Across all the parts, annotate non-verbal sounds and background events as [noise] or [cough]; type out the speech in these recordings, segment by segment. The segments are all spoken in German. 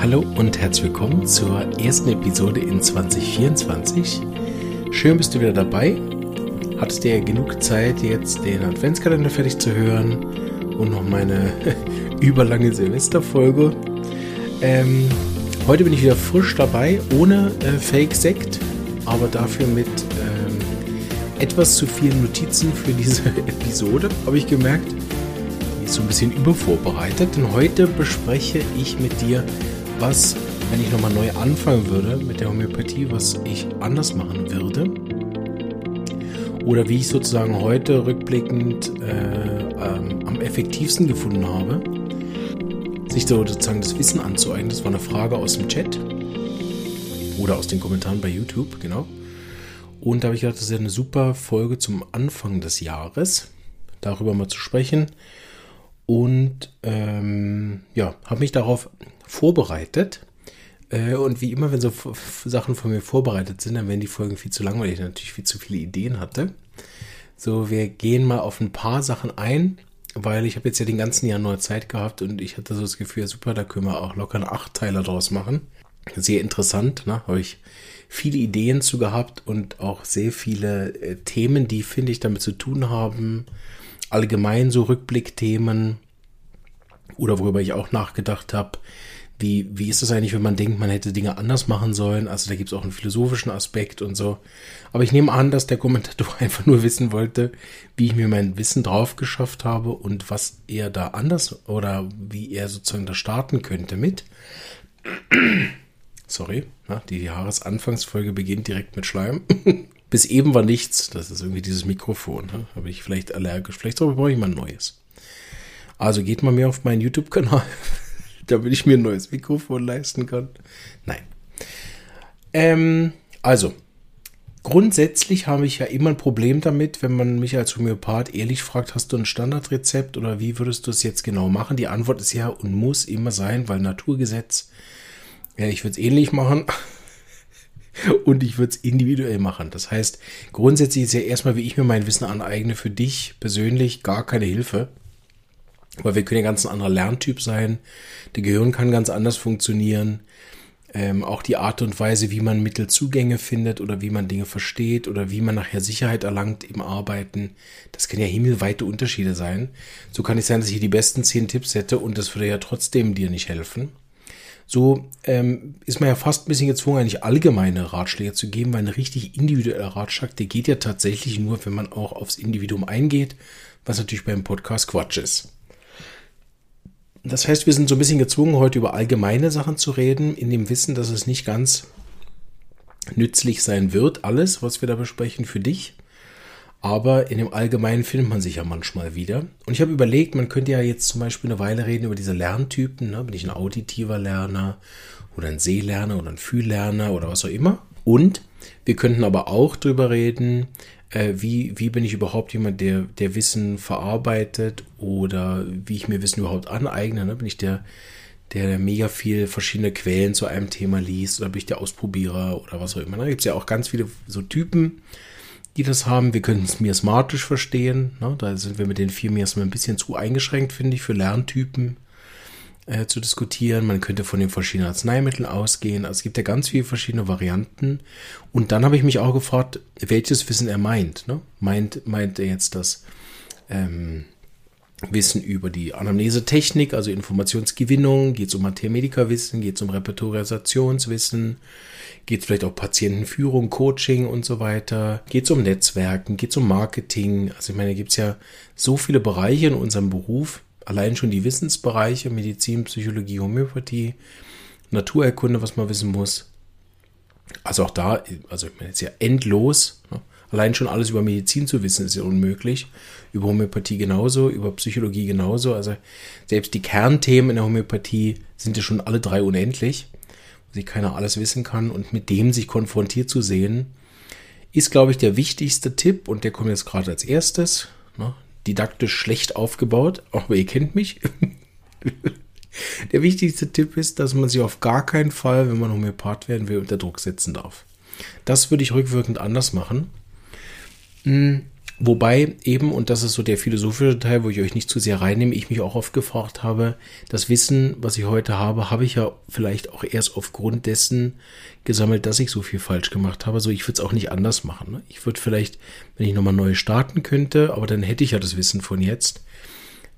Hallo und herzlich willkommen zur ersten Episode in 2024. Schön bist du wieder dabei. Hattest dir genug Zeit, jetzt den Adventskalender fertig zu hören und noch meine [laughs] überlange Silvesterfolge. Ähm, heute bin ich wieder frisch dabei, ohne äh, Fake-Sekt, aber dafür mit ähm, etwas zu vielen Notizen für diese [laughs] Episode, habe ich gemerkt. Ist so ein bisschen übervorbereitet, denn heute bespreche ich mit dir was, wenn ich nochmal neu anfangen würde mit der Homöopathie, was ich anders machen würde. Oder wie ich sozusagen heute rückblickend äh, ähm, am effektivsten gefunden habe, sich sozusagen das Wissen anzueignen. Das war eine Frage aus dem Chat oder aus den Kommentaren bei YouTube, genau. Und da habe ich gedacht, das ist eine super Folge zum Anfang des Jahres, darüber mal zu sprechen. Und ähm, ja, habe mich darauf vorbereitet. Äh, und wie immer, wenn so Sachen von mir vorbereitet sind, dann werden die Folgen viel zu lang, weil ich natürlich viel zu viele Ideen hatte. So, wir gehen mal auf ein paar Sachen ein, weil ich habe jetzt ja den ganzen Jahr neue Zeit gehabt und ich hatte so das Gefühl, super, da können wir auch locker einen Achtteiler draus machen. Sehr interessant, ne? Habe ich viele Ideen zu gehabt und auch sehr viele äh, Themen, die, finde ich, damit zu tun haben. Allgemein so Rückblickthemen oder worüber ich auch nachgedacht habe, wie, wie ist das eigentlich, wenn man denkt, man hätte Dinge anders machen sollen? Also da gibt es auch einen philosophischen Aspekt und so. Aber ich nehme an, dass der Kommentator [laughs] einfach nur wissen wollte, wie ich mir mein Wissen drauf geschafft habe und was er da anders oder wie er sozusagen da starten könnte mit. [clears throat] Sorry, die Jahresanfangsfolge beginnt direkt mit Schleim. [laughs] Bis eben war nichts. Das ist irgendwie dieses Mikrofon. Ne? Habe ich vielleicht allergisch. Vielleicht brauche ich mal ein neues. Also geht mal mehr auf meinen YouTube-Kanal [laughs] damit ich mir ein neues Mikrofon leisten kann. Nein. Ähm, also, grundsätzlich habe ich ja immer ein Problem damit, wenn man mich als Homöopath ehrlich fragt, hast du ein Standardrezept oder wie würdest du es jetzt genau machen? Die Antwort ist ja und muss immer sein, weil Naturgesetz, ja, ich würde es ähnlich machen. [laughs] und ich würde es individuell machen. Das heißt, grundsätzlich ist ja erstmal, wie ich mir mein Wissen aneigne, für dich persönlich gar keine Hilfe. Weil wir können ja ganz ein anderer Lerntyp sein. Der Gehirn kann ganz anders funktionieren. Ähm, auch die Art und Weise, wie man Mittelzugänge findet oder wie man Dinge versteht oder wie man nachher Sicherheit erlangt im Arbeiten, das können ja himmelweite Unterschiede sein. So kann es sein, dass ich die besten zehn Tipps hätte und das würde ja trotzdem dir nicht helfen. So ähm, ist man ja fast ein bisschen gezwungen, eigentlich allgemeine Ratschläge zu geben, weil ein richtig individueller Ratschlag, der geht ja tatsächlich nur, wenn man auch aufs Individuum eingeht, was natürlich beim Podcast Quatsch ist. Das heißt, wir sind so ein bisschen gezwungen, heute über allgemeine Sachen zu reden, in dem Wissen, dass es nicht ganz nützlich sein wird, alles, was wir da besprechen, für dich. Aber in dem Allgemeinen findet man sich ja manchmal wieder. Und ich habe überlegt, man könnte ja jetzt zum Beispiel eine Weile reden über diese Lerntypen. Ne? Bin ich ein auditiver Lerner oder ein Sehlerner oder ein Fühllerner oder was auch immer. Und wir könnten aber auch darüber reden, äh, wie, wie bin ich überhaupt jemand, der, der Wissen verarbeitet oder wie ich mir Wissen überhaupt aneigne. Ne? Bin ich der, der mega viel verschiedene Quellen zu einem Thema liest oder bin ich der Ausprobierer oder was auch immer. Da gibt es ja auch ganz viele so Typen, die das haben. Wir können es miasmatisch verstehen. Ne? Da sind wir mit den vier Miasmen ein bisschen zu eingeschränkt, finde ich, für Lerntypen äh, zu diskutieren. Man könnte von den verschiedenen Arzneimitteln ausgehen. Also es gibt ja ganz viele verschiedene Varianten. Und dann habe ich mich auch gefragt, welches Wissen er meint. Ne? Meint, meint er jetzt das ähm, Wissen über die Anamnesetechnik, also Informationsgewinnung? Geht es um Mathematikerwissen? Geht es um Repertoriasationswissen? Geht es vielleicht auch Patientenführung, Coaching und so weiter? Geht es um Netzwerken? Geht es um Marketing? Also ich meine, da gibt es ja so viele Bereiche in unserem Beruf allein schon die Wissensbereiche, Medizin, Psychologie, Homöopathie, Naturerkunde, was man wissen muss. Also auch da, also ich meine, jetzt ja endlos. Ne? Allein schon alles über Medizin zu wissen, ist ja unmöglich. Über Homöopathie genauso, über Psychologie genauso. Also selbst die Kernthemen in der Homöopathie sind ja schon alle drei unendlich, wo sich keiner alles wissen kann. Und mit dem sich konfrontiert zu sehen, ist, glaube ich, der wichtigste Tipp. Und der kommt jetzt gerade als erstes. Ne? didaktisch schlecht aufgebaut, aber ihr kennt mich. [laughs] Der wichtigste Tipp ist, dass man sich auf gar keinen Fall, wenn man Homöopath werden will, unter Druck setzen darf. Das würde ich rückwirkend anders machen. Hm, Wobei eben, und das ist so der philosophische Teil, wo ich euch nicht zu sehr reinnehme, ich mich auch oft gefragt habe, das Wissen, was ich heute habe, habe ich ja vielleicht auch erst aufgrund dessen gesammelt, dass ich so viel falsch gemacht habe. So, ich würde es auch nicht anders machen. Ne? Ich würde vielleicht, wenn ich nochmal neu starten könnte, aber dann hätte ich ja das Wissen von jetzt,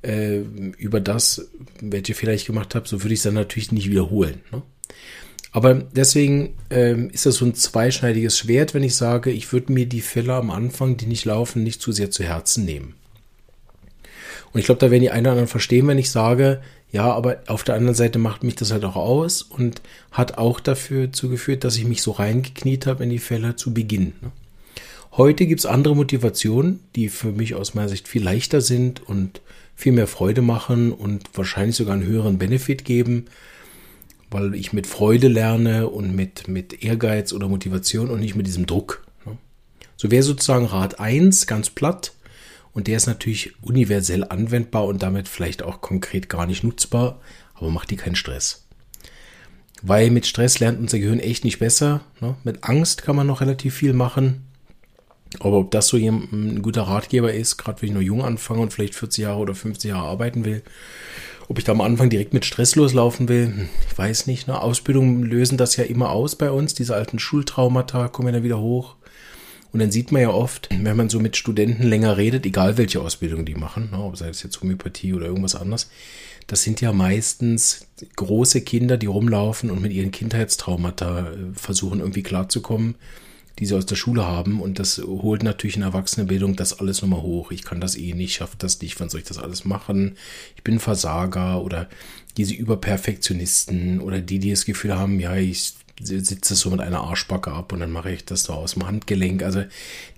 äh, über das, welche Fehler ich gemacht habe, so würde ich es dann natürlich nicht wiederholen. Ne? Aber deswegen ähm, ist das so ein zweischneidiges Schwert, wenn ich sage, ich würde mir die Fälle am Anfang, die nicht laufen, nicht zu sehr zu Herzen nehmen. Und ich glaube, da werden die einen oder anderen verstehen, wenn ich sage, ja, aber auf der anderen Seite macht mich das halt auch aus und hat auch dafür zugeführt, dass ich mich so reingekniet habe in die Fälle zu Beginn. Ne? Heute gibt es andere Motivationen, die für mich aus meiner Sicht viel leichter sind und viel mehr Freude machen und wahrscheinlich sogar einen höheren Benefit geben, weil ich mit Freude lerne und mit, mit Ehrgeiz oder Motivation und nicht mit diesem Druck. Ne? So wäre sozusagen Rat 1 ganz platt und der ist natürlich universell anwendbar und damit vielleicht auch konkret gar nicht nutzbar, aber macht dir keinen Stress. Weil mit Stress lernt unser Gehirn echt nicht besser. Ne? Mit Angst kann man noch relativ viel machen. Aber ob das so ein guter Ratgeber ist, gerade wenn ich noch jung anfange und vielleicht 40 Jahre oder 50 Jahre arbeiten will, ob ich da am Anfang direkt mit Stress loslaufen will, hm, ich weiß nicht. Ne? Ausbildungen lösen das ja immer aus bei uns. Diese alten Schultraumata kommen ja wieder hoch. Und dann sieht man ja oft, wenn man so mit Studenten länger redet, egal welche Ausbildung die machen, ne, sei es jetzt Homöopathie oder irgendwas anderes, das sind ja meistens große Kinder, die rumlaufen und mit ihren Kindheitstraumata äh, versuchen irgendwie klarzukommen die sie aus der Schule haben. Und das holt natürlich in Erwachsenenbildung das alles nochmal hoch. Ich kann das eh nicht, schaffe das nicht, wann soll ich das alles machen? Ich bin Versager oder diese Überperfektionisten oder die, die das Gefühl haben, ja, ich sitze so mit einer Arschbacke ab und dann mache ich das so aus dem Handgelenk. Also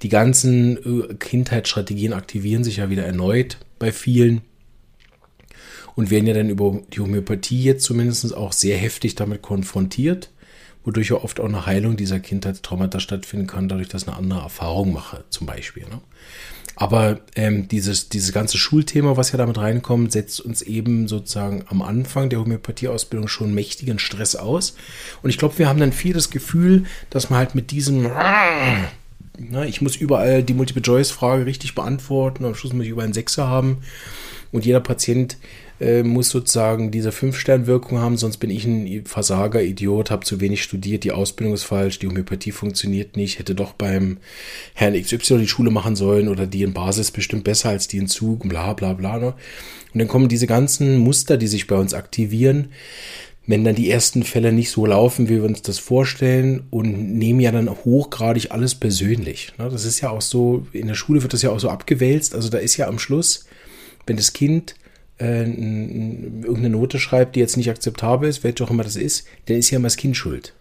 die ganzen äh, Kindheitsstrategien aktivieren sich ja wieder erneut bei vielen und werden ja dann über die Homöopathie jetzt zumindest auch sehr heftig damit konfrontiert wodurch ja oft auch eine Heilung dieser Kindheitstraumata stattfinden kann, dadurch, dass ich eine andere Erfahrung mache, zum Beispiel. Ne? Aber ähm, dieses, dieses ganze Schulthema, was ja damit reinkommt, setzt uns eben sozusagen am Anfang der Homöopathieausbildung schon mächtigen Stress aus. Und ich glaube, wir haben dann viel das Gefühl, dass man halt mit diesem, na, ne, ich muss überall die Multiple-Choice-Frage richtig beantworten, am Schluss muss ich über einen Sechser haben. Und jeder Patient äh, muss sozusagen diese Fünf-Stern-Wirkung haben, sonst bin ich ein Versager, Idiot, habe zu wenig studiert, die Ausbildung ist falsch, die Homöopathie funktioniert nicht, hätte doch beim Herrn XY die Schule machen sollen oder die in Basis bestimmt besser als die in Zug, bla bla bla. Ne? Und dann kommen diese ganzen Muster, die sich bei uns aktivieren, wenn dann die ersten Fälle nicht so laufen, wie wir uns das vorstellen und nehmen ja dann hochgradig alles persönlich. Ne? Das ist ja auch so, in der Schule wird das ja auch so abgewälzt, also da ist ja am Schluss, wenn das Kind äh, irgendeine Note schreibt, die jetzt nicht akzeptabel ist, welche auch immer das ist, dann ist ja immer das Kind schuld.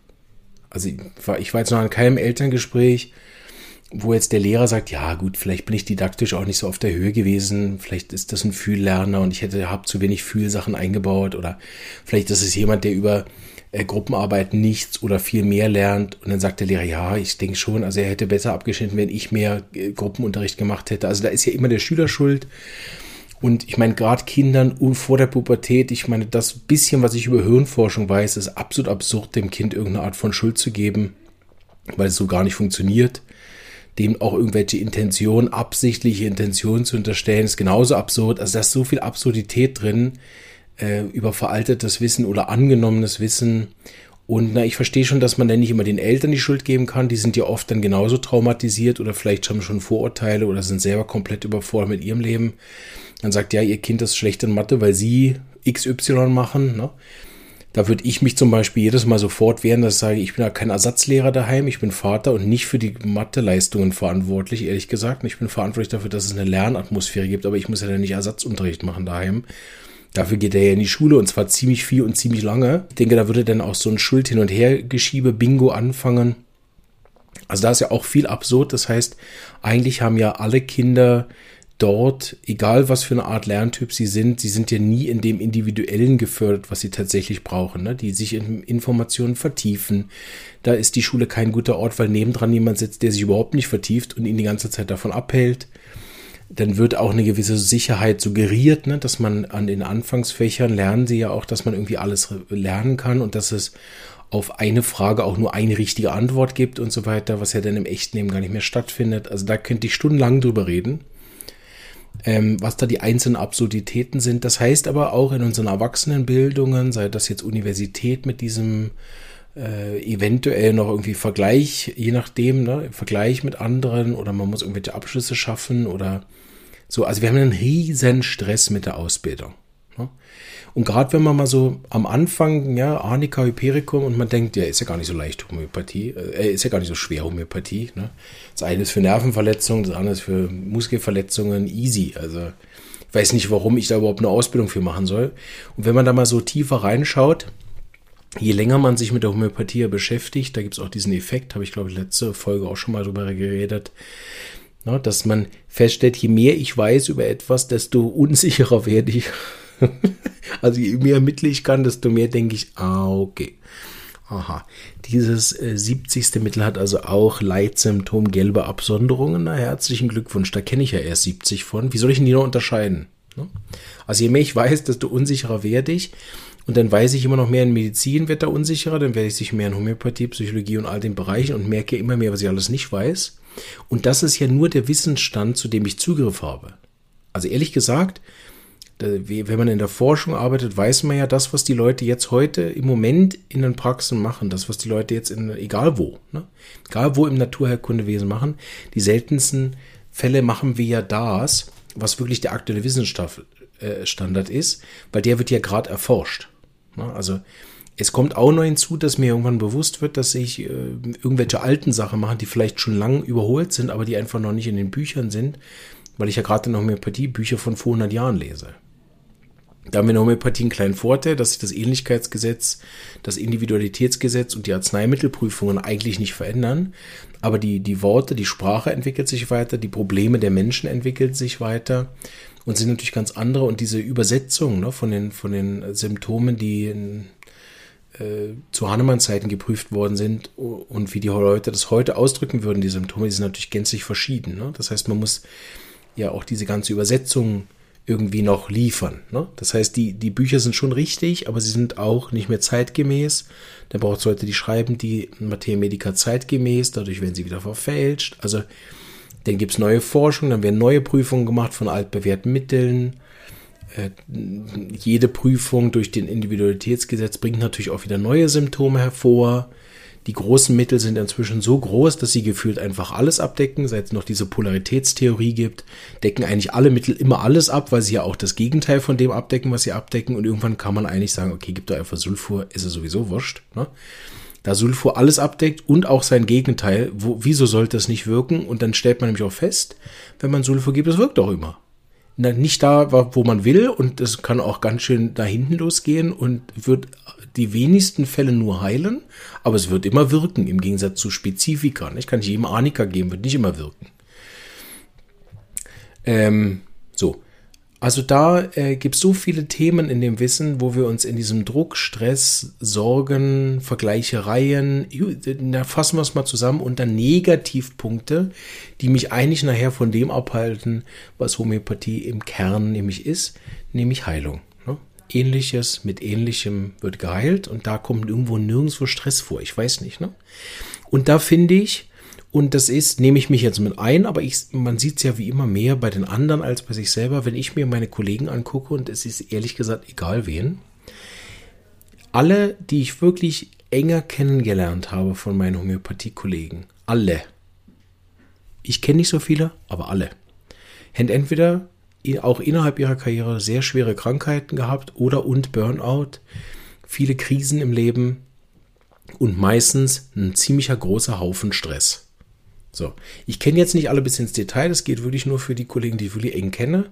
Also ich war, ich war jetzt noch an keinem Elterngespräch, wo jetzt der Lehrer sagt, ja gut, vielleicht bin ich didaktisch auch nicht so auf der Höhe gewesen, vielleicht ist das ein Fühllerner und ich hätte habe zu wenig Fühlsachen eingebaut oder vielleicht ist es jemand, der über äh, Gruppenarbeit nichts oder viel mehr lernt und dann sagt der Lehrer, ja, ich denke schon, also er hätte besser abgeschnitten, wenn ich mehr äh, Gruppenunterricht gemacht hätte. Also da ist ja immer der Schüler schuld und ich meine, gerade Kindern und vor der Pubertät, ich meine, das bisschen, was ich über Hirnforschung weiß, ist absolut absurd, dem Kind irgendeine Art von Schuld zu geben, weil es so gar nicht funktioniert. Dem auch irgendwelche Intentionen, absichtliche Intentionen zu unterstellen, ist genauso absurd. Also da ist so viel Absurdität drin äh, über veraltetes Wissen oder angenommenes Wissen. Und na, ich verstehe schon, dass man dann nicht immer den Eltern die Schuld geben kann. Die sind ja oft dann genauso traumatisiert oder vielleicht haben schon Vorurteile oder sind selber komplett überfordert mit ihrem Leben. Dann sagt, ja, ihr Kind ist schlecht in Mathe, weil sie XY machen. Ne? Da würde ich mich zum Beispiel jedes Mal sofort wehren, dass ich sage, ich bin ja kein Ersatzlehrer daheim, ich bin Vater und nicht für die Mathe-Leistungen verantwortlich, ehrlich gesagt. Ich bin verantwortlich dafür, dass es eine Lernatmosphäre gibt, aber ich muss ja dann nicht Ersatzunterricht machen daheim. Dafür geht er ja in die Schule und zwar ziemlich viel und ziemlich lange. Ich denke, da würde dann auch so ein Schuld hin und her Geschiebe Bingo anfangen. Also da ist ja auch viel absurd. Das heißt, eigentlich haben ja alle Kinder dort, egal was für eine Art Lerntyp sie sind, sie sind ja nie in dem Individuellen gefördert, was sie tatsächlich brauchen, ne? die sich in Informationen vertiefen. Da ist die Schule kein guter Ort, weil nebendran jemand sitzt, der sich überhaupt nicht vertieft und ihn die ganze Zeit davon abhält. Dann wird auch eine gewisse Sicherheit suggeriert, ne? dass man an den Anfangsfächern lernen sie ja auch, dass man irgendwie alles lernen kann und dass es auf eine Frage auch nur eine richtige Antwort gibt und so weiter, was ja dann im echten Leben gar nicht mehr stattfindet. Also da könnte ich stundenlang drüber reden, ähm, was da die einzelnen Absurditäten sind. Das heißt aber auch in unseren Erwachsenenbildungen, sei das jetzt Universität mit diesem äh, eventuell noch irgendwie Vergleich, je nachdem, ne, Vergleich mit anderen oder man muss irgendwelche Abschlüsse schaffen oder so. Also wir haben einen riesen Stress mit der Ausbildung. Ne? Und gerade wenn man mal so am Anfang, ja, Arnika Hypericum und man denkt, ja, ist ja gar nicht so leicht Homöopathie, äh, ist ja gar nicht so schwer Homöopathie. Ne? Das eine ist für Nervenverletzungen, das andere ist für Muskelverletzungen, easy. Also ich weiß nicht, warum ich da überhaupt eine Ausbildung für machen soll. Und wenn man da mal so tiefer reinschaut, je länger man sich mit der Homöopathie beschäftigt, da gibt es auch diesen Effekt, habe ich glaube ich letzte Folge auch schon mal drüber geredet, na, ne, dass man feststellt, je mehr ich weiß über etwas, desto unsicherer [laughs] werde ich. also je mehr ermittle ich kann, desto mehr denke ich, ah, okay. Aha, dieses äh, 70. Mittel hat also auch Leitsymptom gelbe Absonderungen. Na, herzlichen Glückwunsch, da kenne ich ja erst 70 von. Wie soll ich denn die noch unterscheiden? Ne? Also je mehr ich weiß, desto unsicherer werde ich. Und dann weiß ich immer noch mehr in Medizin, wird da unsicherer, dann werde ich sich mehr in Homöopathie, Psychologie und all den Bereichen und merke immer mehr, was ich alles nicht weiß. Und das ist ja nur der Wissensstand, zu dem ich Zugriff habe. Also ehrlich gesagt, wenn man in der Forschung arbeitet, weiß man ja das, was die Leute jetzt heute im Moment in den Praxen machen, das, was die Leute jetzt in, egal wo, ne? egal wo im Naturheilkundewesen machen, die seltensten Fälle machen wir ja das, was wirklich der aktuelle Wissensstandard äh, ist, weil der wird ja gerade erforscht. Ne? Also es kommt auch noch hinzu, dass mir irgendwann bewusst wird, dass ich äh, irgendwelche alten Sachen mache, die vielleicht schon lang überholt sind, aber die einfach noch nicht in den Büchern sind, weil ich ja gerade in der Homöopathie Bücher von vor 100 Jahren lese. Da haben wir in der Homöopathie einen kleinen Vorteil, dass sich das Ähnlichkeitsgesetz, das Individualitätsgesetz und die Arzneimittelprüfungen eigentlich nicht verändern. Aber die, die Worte, die Sprache entwickelt sich weiter, die Probleme der Menschen entwickeln sich weiter und sind natürlich ganz andere. Und diese Übersetzung ne, von, den, von den Symptomen, die äh, zu Hahnemann-Zeiten geprüft worden sind und wie die Leute das heute ausdrücken würden, die Symptome, die sind natürlich gänzlich verschieden. Ne? Das heißt, man muss ja auch diese ganze Übersetzung irgendwie noch liefern. Ne? Das heißt, die, die Bücher sind schon richtig, aber sie sind auch nicht mehr zeitgemäß. Da braucht es Leute, die schreiben die Materia Medica zeitgemäß, dadurch werden sie wieder verfälscht. Also dann gibt es neue Forschung, dann werden neue Prüfungen gemacht von altbewährten Mitteln. Äh, jede Prüfung durch den Individualitätsgesetz bringt natürlich auch wieder neue Symptome hervor. Die großen Mittel sind inzwischen so groß, dass sie gefühlt einfach alles abdecken. Seit es noch diese Polaritätstheorie gibt, decken eigentlich alle Mittel immer alles ab, weil sie ja auch das Gegenteil von dem abdecken, was sie abdecken. Und irgendwann kann man eigentlich sagen, okay, gib da einfach Sulfur, ist es sowieso wurscht. Ne? Da Sulfur alles abdeckt und auch sein Gegenteil, wo, wieso sollte es nicht wirken? Und dann stellt man nämlich auch fest, wenn man Sulfur gibt, es wirkt auch immer. Nicht da, wo man will und es kann auch ganz schön da hinten losgehen und wird die wenigsten Fälle nur heilen, aber es wird immer wirken, im Gegensatz zu Spezifika. Ich kann nicht jedem Arnika geben, wird nicht immer wirken. Ähm, so. Also da äh, gibt es so viele Themen in dem Wissen, wo wir uns in diesem Druck, Stress, Sorgen, Vergleichereien, da fassen wir es mal zusammen unter Negativpunkte, die mich eigentlich nachher von dem abhalten, was Homöopathie im Kern nämlich ist, nämlich Heilung. Ne? Ähnliches mit Ähnlichem wird geheilt und da kommt irgendwo nirgendwo Stress vor. Ich weiß nicht. Ne? Und da finde ich, und das ist, nehme ich mich jetzt mit ein, aber ich, man sieht es ja wie immer mehr bei den anderen als bei sich selber, wenn ich mir meine Kollegen angucke und es ist ehrlich gesagt egal wen. Alle, die ich wirklich enger kennengelernt habe von meinen Homöopathie-Kollegen, alle. Ich kenne nicht so viele, aber alle. Haben entweder auch innerhalb ihrer Karriere sehr schwere Krankheiten gehabt oder und Burnout, viele Krisen im Leben und meistens ein ziemlicher großer Haufen Stress. So, ich kenne jetzt nicht alle bis ins Detail, das geht wirklich nur für die Kollegen, die ich wirklich eng kenne.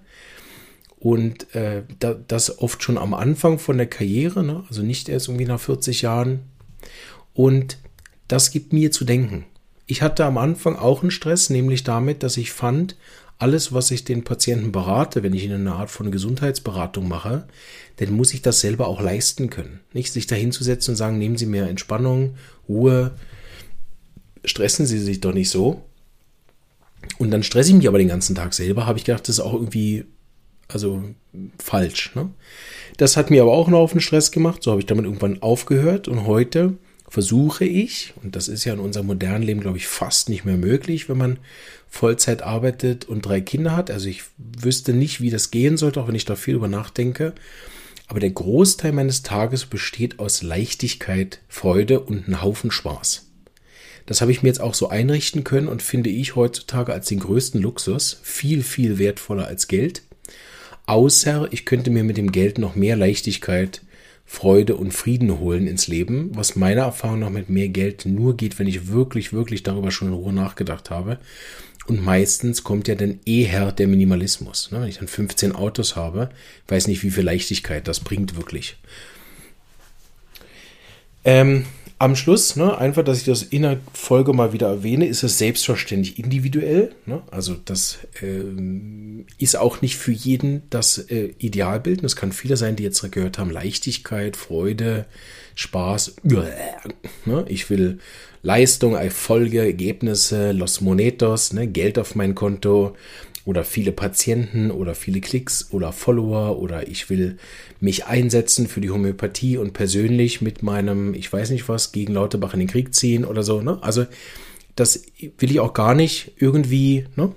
Und äh, da, das oft schon am Anfang von der Karriere, ne? also nicht erst irgendwie nach 40 Jahren. Und das gibt mir zu denken. Ich hatte am Anfang auch einen Stress, nämlich damit, dass ich fand, alles, was ich den Patienten berate, wenn ich ihnen eine Art von Gesundheitsberatung mache, dann muss ich das selber auch leisten können. Nicht sich dahinzusetzen und sagen, nehmen Sie mehr Entspannung, Ruhe, stressen Sie sich doch nicht so. Und dann stresse ich mich aber den ganzen Tag selber, habe ich gedacht, das ist auch irgendwie, also falsch. Ne? Das hat mir aber auch noch auf den Stress gemacht, so habe ich damit irgendwann aufgehört und heute versuche ich, und das ist ja in unserem modernen Leben, glaube ich, fast nicht mehr möglich, wenn man Vollzeit arbeitet und drei Kinder hat. Also ich wüsste nicht, wie das gehen sollte, auch wenn ich da viel über nachdenke. Aber der Großteil meines Tages besteht aus Leichtigkeit, Freude und einem Haufen Spaß. Das habe ich mir jetzt auch so einrichten können und finde ich heutzutage als den größten Luxus viel, viel wertvoller als Geld. Außer ich könnte mir mit dem Geld noch mehr Leichtigkeit, Freude und Frieden holen ins Leben, was meiner Erfahrung nach mit mehr Geld nur geht, wenn ich wirklich, wirklich darüber schon in Ruhe nachgedacht habe. Und meistens kommt ja dann eher der Minimalismus. Ne? Wenn ich dann 15 Autos habe, weiß nicht, wie viel Leichtigkeit das bringt wirklich. Ähm, am Schluss, ne, einfach, dass ich das in der Folge mal wieder erwähne, ist es selbstverständlich individuell. Ne? Also das ähm, ist auch nicht für jeden das äh, Idealbild. Es kann viele sein, die jetzt gehört haben, Leichtigkeit, Freude, Spaß. Ne? Ich will Leistung, Erfolge, Ergebnisse, Los Monetos, ne? Geld auf mein Konto oder viele Patienten oder viele Klicks oder Follower oder ich will mich einsetzen für die Homöopathie und persönlich mit meinem, ich weiß nicht was, gegen Lauterbach in den Krieg ziehen oder so. Ne? Also das will ich auch gar nicht irgendwie, ne?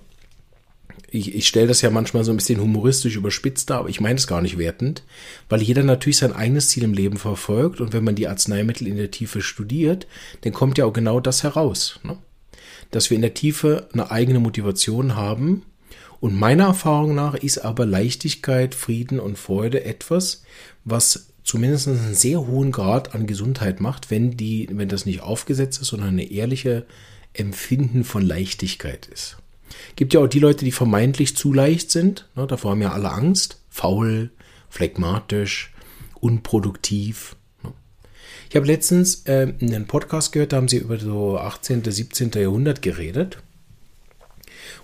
Ich, ich stelle das ja manchmal so ein bisschen humoristisch überspitzt dar, aber ich meine es gar nicht wertend, weil jeder natürlich sein eigenes Ziel im Leben verfolgt und wenn man die Arzneimittel in der Tiefe studiert, dann kommt ja auch genau das heraus. Ne? Dass wir in der Tiefe eine eigene Motivation haben und meiner Erfahrung nach ist aber Leichtigkeit, Frieden und Freude etwas, was zumindest einen sehr hohen Grad an Gesundheit macht, wenn die, wenn das nicht aufgesetzt ist, sondern eine ehrliche Empfinden von Leichtigkeit ist. Gibt ja auch die Leute, die vermeintlich zu leicht sind. Ne, davor haben ja alle Angst. Faul, phlegmatisch, unproduktiv. Ne. Ich habe letztens äh, einen Podcast gehört, da haben sie über so 18., 17. Jahrhundert geredet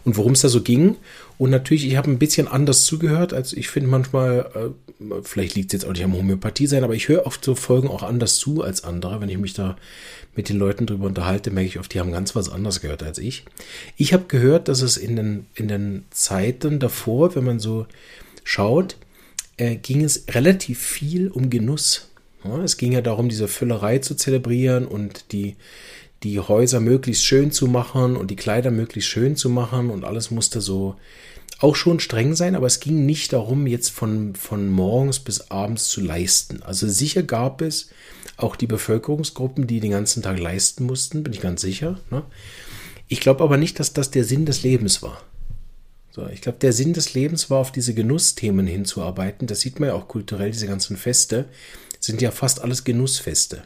und worum es da so ging. Und natürlich, ich habe ein bisschen anders zugehört, als ich finde manchmal, äh, vielleicht liegt es jetzt auch nicht am Homöopathie sein, aber ich höre oft so Folgen auch anders zu als andere. Wenn ich mich da mit den Leuten drüber unterhalte, merke ich oft, die haben ganz was anderes gehört als ich. Ich habe gehört, dass es in den, in den Zeiten davor, wenn man so schaut, äh, ging es relativ viel um Genuss. Ja, es ging ja darum, diese Füllerei zu zelebrieren und die, die Häuser möglichst schön zu machen und die Kleider möglichst schön zu machen und alles musste so auch schon streng sein, aber es ging nicht darum, jetzt von, von morgens bis abends zu leisten. Also sicher gab es auch die Bevölkerungsgruppen, die den ganzen Tag leisten mussten, bin ich ganz sicher. Ne? Ich glaube aber nicht, dass das der Sinn des Lebens war. So, ich glaube, der Sinn des Lebens war, auf diese Genussthemen hinzuarbeiten. Das sieht man ja auch kulturell, diese ganzen Feste sind ja fast alles Genussfeste.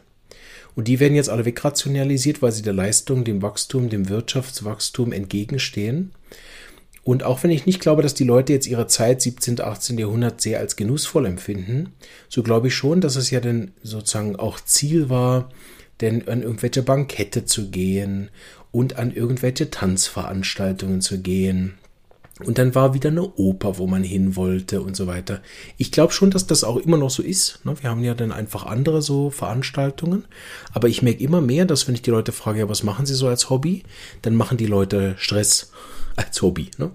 Und die werden jetzt alle wegrationalisiert, weil sie der Leistung, dem Wachstum, dem Wirtschaftswachstum entgegenstehen. Und auch wenn ich nicht glaube, dass die Leute jetzt ihre Zeit 17., 18. Jahrhundert sehr als genussvoll empfinden, so glaube ich schon, dass es ja dann sozusagen auch Ziel war, denn an irgendwelche Bankette zu gehen und an irgendwelche Tanzveranstaltungen zu gehen. Und dann war wieder eine Oper, wo man hin wollte und so weiter. Ich glaube schon, dass das auch immer noch so ist. Ne? Wir haben ja dann einfach andere so Veranstaltungen. Aber ich merke immer mehr, dass wenn ich die Leute frage, ja, was machen sie so als Hobby, dann machen die Leute Stress [laughs] als Hobby. Ne?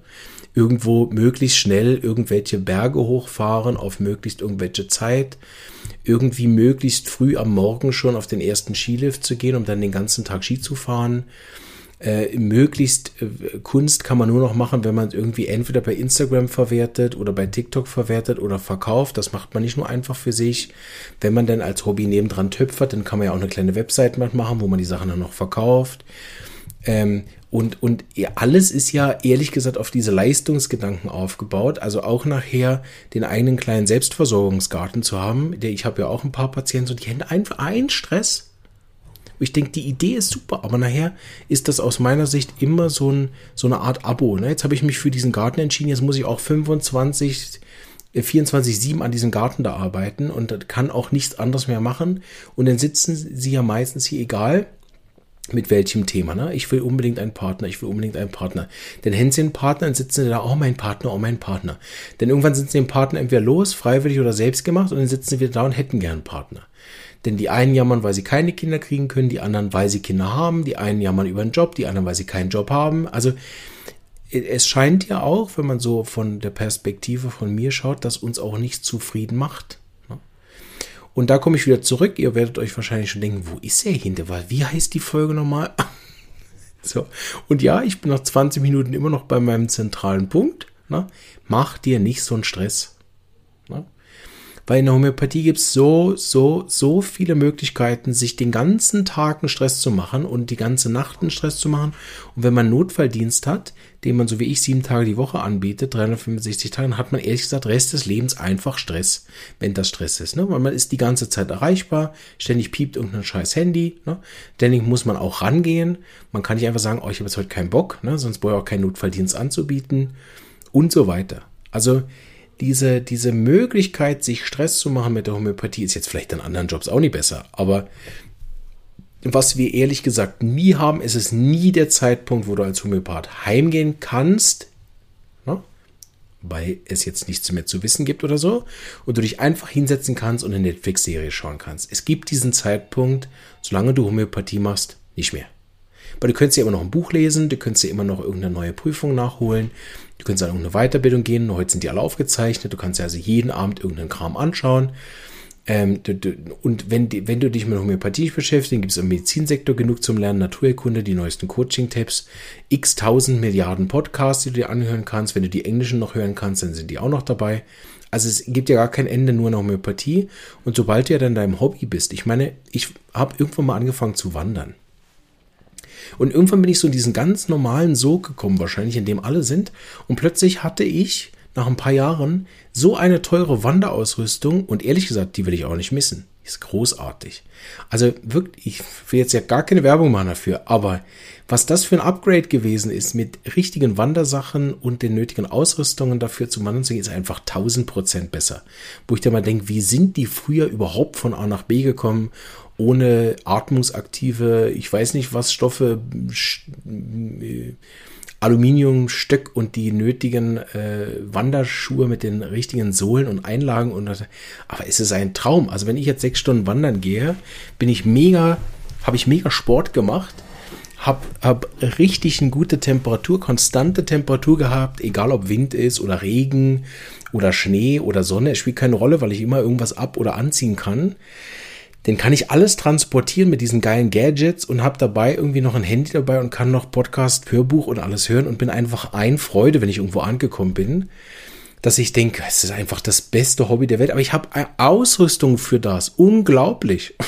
Irgendwo möglichst schnell irgendwelche Berge hochfahren auf möglichst irgendwelche Zeit. Irgendwie möglichst früh am Morgen schon auf den ersten Skilift zu gehen, um dann den ganzen Tag Ski zu fahren. Äh, möglichst äh, Kunst kann man nur noch machen, wenn man irgendwie entweder bei Instagram verwertet oder bei TikTok verwertet oder verkauft. Das macht man nicht nur einfach für sich. Wenn man dann als Hobby nebendran töpfert, dann kann man ja auch eine kleine Website machen, wo man die Sachen dann noch verkauft. Ähm, und, und alles ist ja ehrlich gesagt auf diese Leistungsgedanken aufgebaut. Also auch nachher den eigenen kleinen Selbstversorgungsgarten zu haben. Ich habe ja auch ein paar Patienten und die haben einfach einen Stress. Ich denke, die Idee ist super, aber nachher ist das aus meiner Sicht immer so, ein, so eine Art Abo. Ne? Jetzt habe ich mich für diesen Garten entschieden, jetzt muss ich auch 25, 24-7 äh, an diesem Garten da arbeiten und kann auch nichts anderes mehr machen. Und dann sitzen sie ja meistens hier egal mit welchem Thema. Ne? Ich will unbedingt einen Partner, ich will unbedingt einen Partner. Denn hätten sie einen Partner, dann sitzen sie da, oh mein Partner, oh mein Partner. Denn irgendwann sind sie den Partner entweder los, freiwillig oder selbst gemacht und dann sitzen sie wieder da und hätten gern einen Partner. Denn die einen jammern, weil sie keine Kinder kriegen können, die anderen, weil sie Kinder haben, die einen jammern über einen Job, die anderen, weil sie keinen Job haben. Also es scheint ja auch, wenn man so von der Perspektive von mir schaut, dass uns auch nicht zufrieden macht. Ne? Und da komme ich wieder zurück. Ihr werdet euch wahrscheinlich schon denken, wo ist er hinter? Weil wie heißt die Folge nochmal? [laughs] so. Und ja, ich bin nach 20 Minuten immer noch bei meinem zentralen Punkt. Ne? Mach dir nicht so einen Stress. Ne? Weil in der Homöopathie gibt es so, so, so viele Möglichkeiten, sich den ganzen Tag einen Stress zu machen und die ganze Nacht einen Stress zu machen. Und wenn man einen Notfalldienst hat, den man so wie ich sieben Tage die Woche anbietet, 365 Tage, dann hat man ehrlich gesagt Rest des Lebens einfach Stress, wenn das Stress ist. Ne? Weil man ist die ganze Zeit erreichbar, ständig piept irgendein scheiß Handy, ne? ständig muss man auch rangehen. Man kann nicht einfach sagen, oh, ich habe jetzt heute keinen Bock, ne? sonst brauche ich auch keinen Notfalldienst anzubieten und so weiter. Also diese, diese Möglichkeit, sich Stress zu machen mit der Homöopathie, ist jetzt vielleicht in anderen Jobs auch nicht besser. Aber was wir ehrlich gesagt nie haben, ist es nie der Zeitpunkt, wo du als Homöopath heimgehen kannst, ne? weil es jetzt nichts mehr zu wissen gibt oder so, und du dich einfach hinsetzen kannst und eine Netflix-Serie schauen kannst. Es gibt diesen Zeitpunkt, solange du Homöopathie machst, nicht mehr. Weil du könntest ja immer noch ein Buch lesen, du könntest ja immer noch irgendeine neue Prüfung nachholen, Du kannst an irgendeine Weiterbildung gehen. Heute sind die alle aufgezeichnet. Du kannst ja also jeden Abend irgendeinen Kram anschauen. Ähm, du, du, und wenn, wenn du dich mit Homöopathie beschäftigst, gibt es im Medizinsektor genug zum Lernen, Naturheilkunde, die neuesten Coaching-Tipps, x tausend Milliarden Podcasts, die du dir anhören kannst. Wenn du die englischen noch hören kannst, dann sind die auch noch dabei. Also es gibt ja gar kein Ende nur in Homöopathie. Und sobald du ja dann deinem Hobby bist, ich meine, ich habe irgendwann mal angefangen zu wandern. Und irgendwann bin ich so in diesen ganz normalen Sog gekommen, wahrscheinlich, in dem alle sind. Und plötzlich hatte ich nach ein paar Jahren so eine teure Wanderausrüstung und ehrlich gesagt, die will ich auch nicht missen. Ist großartig. Also wirklich, ich will jetzt ja gar keine Werbung machen dafür, aber was das für ein Upgrade gewesen ist mit richtigen Wandersachen und den nötigen Ausrüstungen dafür zu wandern, ist einfach 1000 Prozent besser. Wo ich da mal denke, wie sind die früher überhaupt von A nach B gekommen ohne atmungsaktive, ich weiß nicht was, Stoffe, äh, Aluminium, Stöck und die nötigen äh, Wanderschuhe mit den richtigen Sohlen und Einlagen. Und, aber es ist ein Traum. Also wenn ich jetzt sechs Stunden wandern gehe, bin ich mega, habe ich mega Sport gemacht, habe hab richtig eine gute Temperatur, konstante Temperatur gehabt, egal ob Wind ist oder Regen oder Schnee oder Sonne. Es spielt keine Rolle, weil ich immer irgendwas ab- oder anziehen kann den kann ich alles transportieren mit diesen geilen Gadgets und habe dabei irgendwie noch ein Handy dabei und kann noch Podcast, Hörbuch und alles hören und bin einfach ein Freude, wenn ich irgendwo angekommen bin, dass ich denke, es ist einfach das beste Hobby der Welt. Aber ich habe Ausrüstung für das. Unglaublich. [laughs]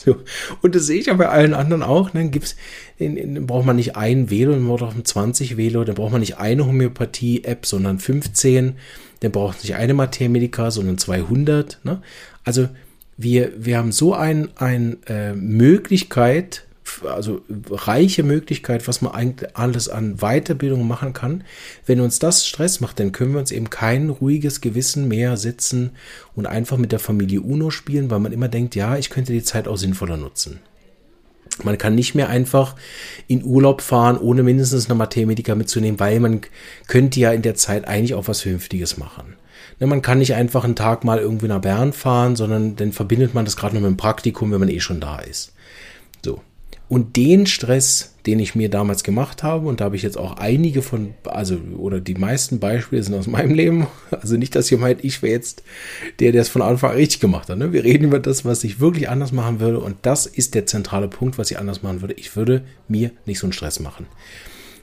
So. Und das sehe ich ja bei allen anderen auch. Dann gibt's, dann braucht man nicht ein Velo, dann braucht man 20 Velo, dann braucht man nicht eine Homöopathie-App, sondern 15. Dann braucht man nicht eine Materia sondern 200. Ne? Also wir, wir haben so eine ein, äh, Möglichkeit, also reiche Möglichkeit, was man eigentlich alles an Weiterbildung machen kann. Wenn uns das Stress macht, dann können wir uns eben kein ruhiges Gewissen mehr sitzen und einfach mit der Familie Uno spielen, weil man immer denkt, ja, ich könnte die Zeit auch sinnvoller nutzen. Man kann nicht mehr einfach in Urlaub fahren, ohne mindestens eine Mathematiker mitzunehmen, weil man könnte ja in der Zeit eigentlich auch was Vernünftiges machen. Man kann nicht einfach einen Tag mal irgendwie nach Bern fahren, sondern dann verbindet man das gerade noch mit dem Praktikum, wenn man eh schon da ist. So. Und den Stress, den ich mir damals gemacht habe, und da habe ich jetzt auch einige von, also, oder die meisten Beispiele sind aus [laughs] meinem Leben. Also nicht, dass ihr meint, ich wäre jetzt der, der es von Anfang an richtig gemacht hat. Ne? Wir reden über das, was ich wirklich anders machen würde. Und das ist der zentrale Punkt, was ich anders machen würde. Ich würde mir nicht so einen Stress machen.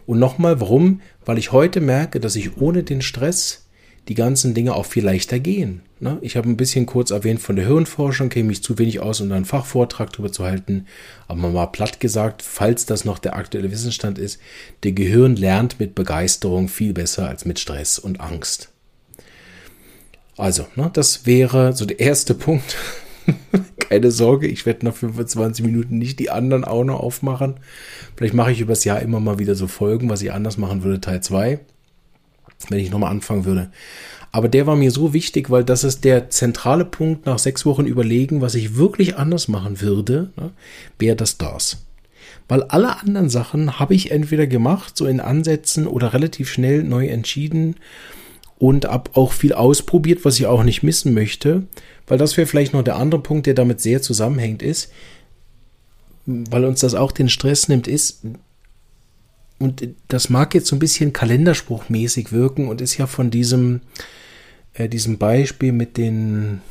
Und nochmal, warum? Weil ich heute merke, dass ich ohne den Stress die ganzen Dinge auch viel leichter gehen. Ne? Ich habe ein bisschen kurz erwähnt von der Hirnforschung, käme ich zu wenig aus, um da einen Fachvortrag darüber zu halten. Aber mal platt gesagt, falls das noch der aktuelle Wissensstand ist, der Gehirn lernt mit Begeisterung viel besser als mit Stress und Angst. Also, ne, das wäre so der erste [laughs] Punkt. Keine Sorge, ich werde nach 25 Minuten nicht die anderen auch noch aufmachen. Vielleicht mache ich übers Jahr immer mal wieder so Folgen, was ich anders machen würde, Teil 2 wenn ich nochmal anfangen würde. Aber der war mir so wichtig, weil das ist der zentrale Punkt nach sechs Wochen überlegen, was ich wirklich anders machen würde, ne, wäre das das. Weil alle anderen Sachen habe ich entweder gemacht, so in Ansätzen oder relativ schnell neu entschieden und habe auch viel ausprobiert, was ich auch nicht missen möchte. Weil das wäre vielleicht noch der andere Punkt, der damit sehr zusammenhängt ist, weil uns das auch den Stress nimmt, ist, und das mag jetzt so ein bisschen kalenderspruchmäßig wirken und ist ja von diesem, äh, diesem Beispiel mit den,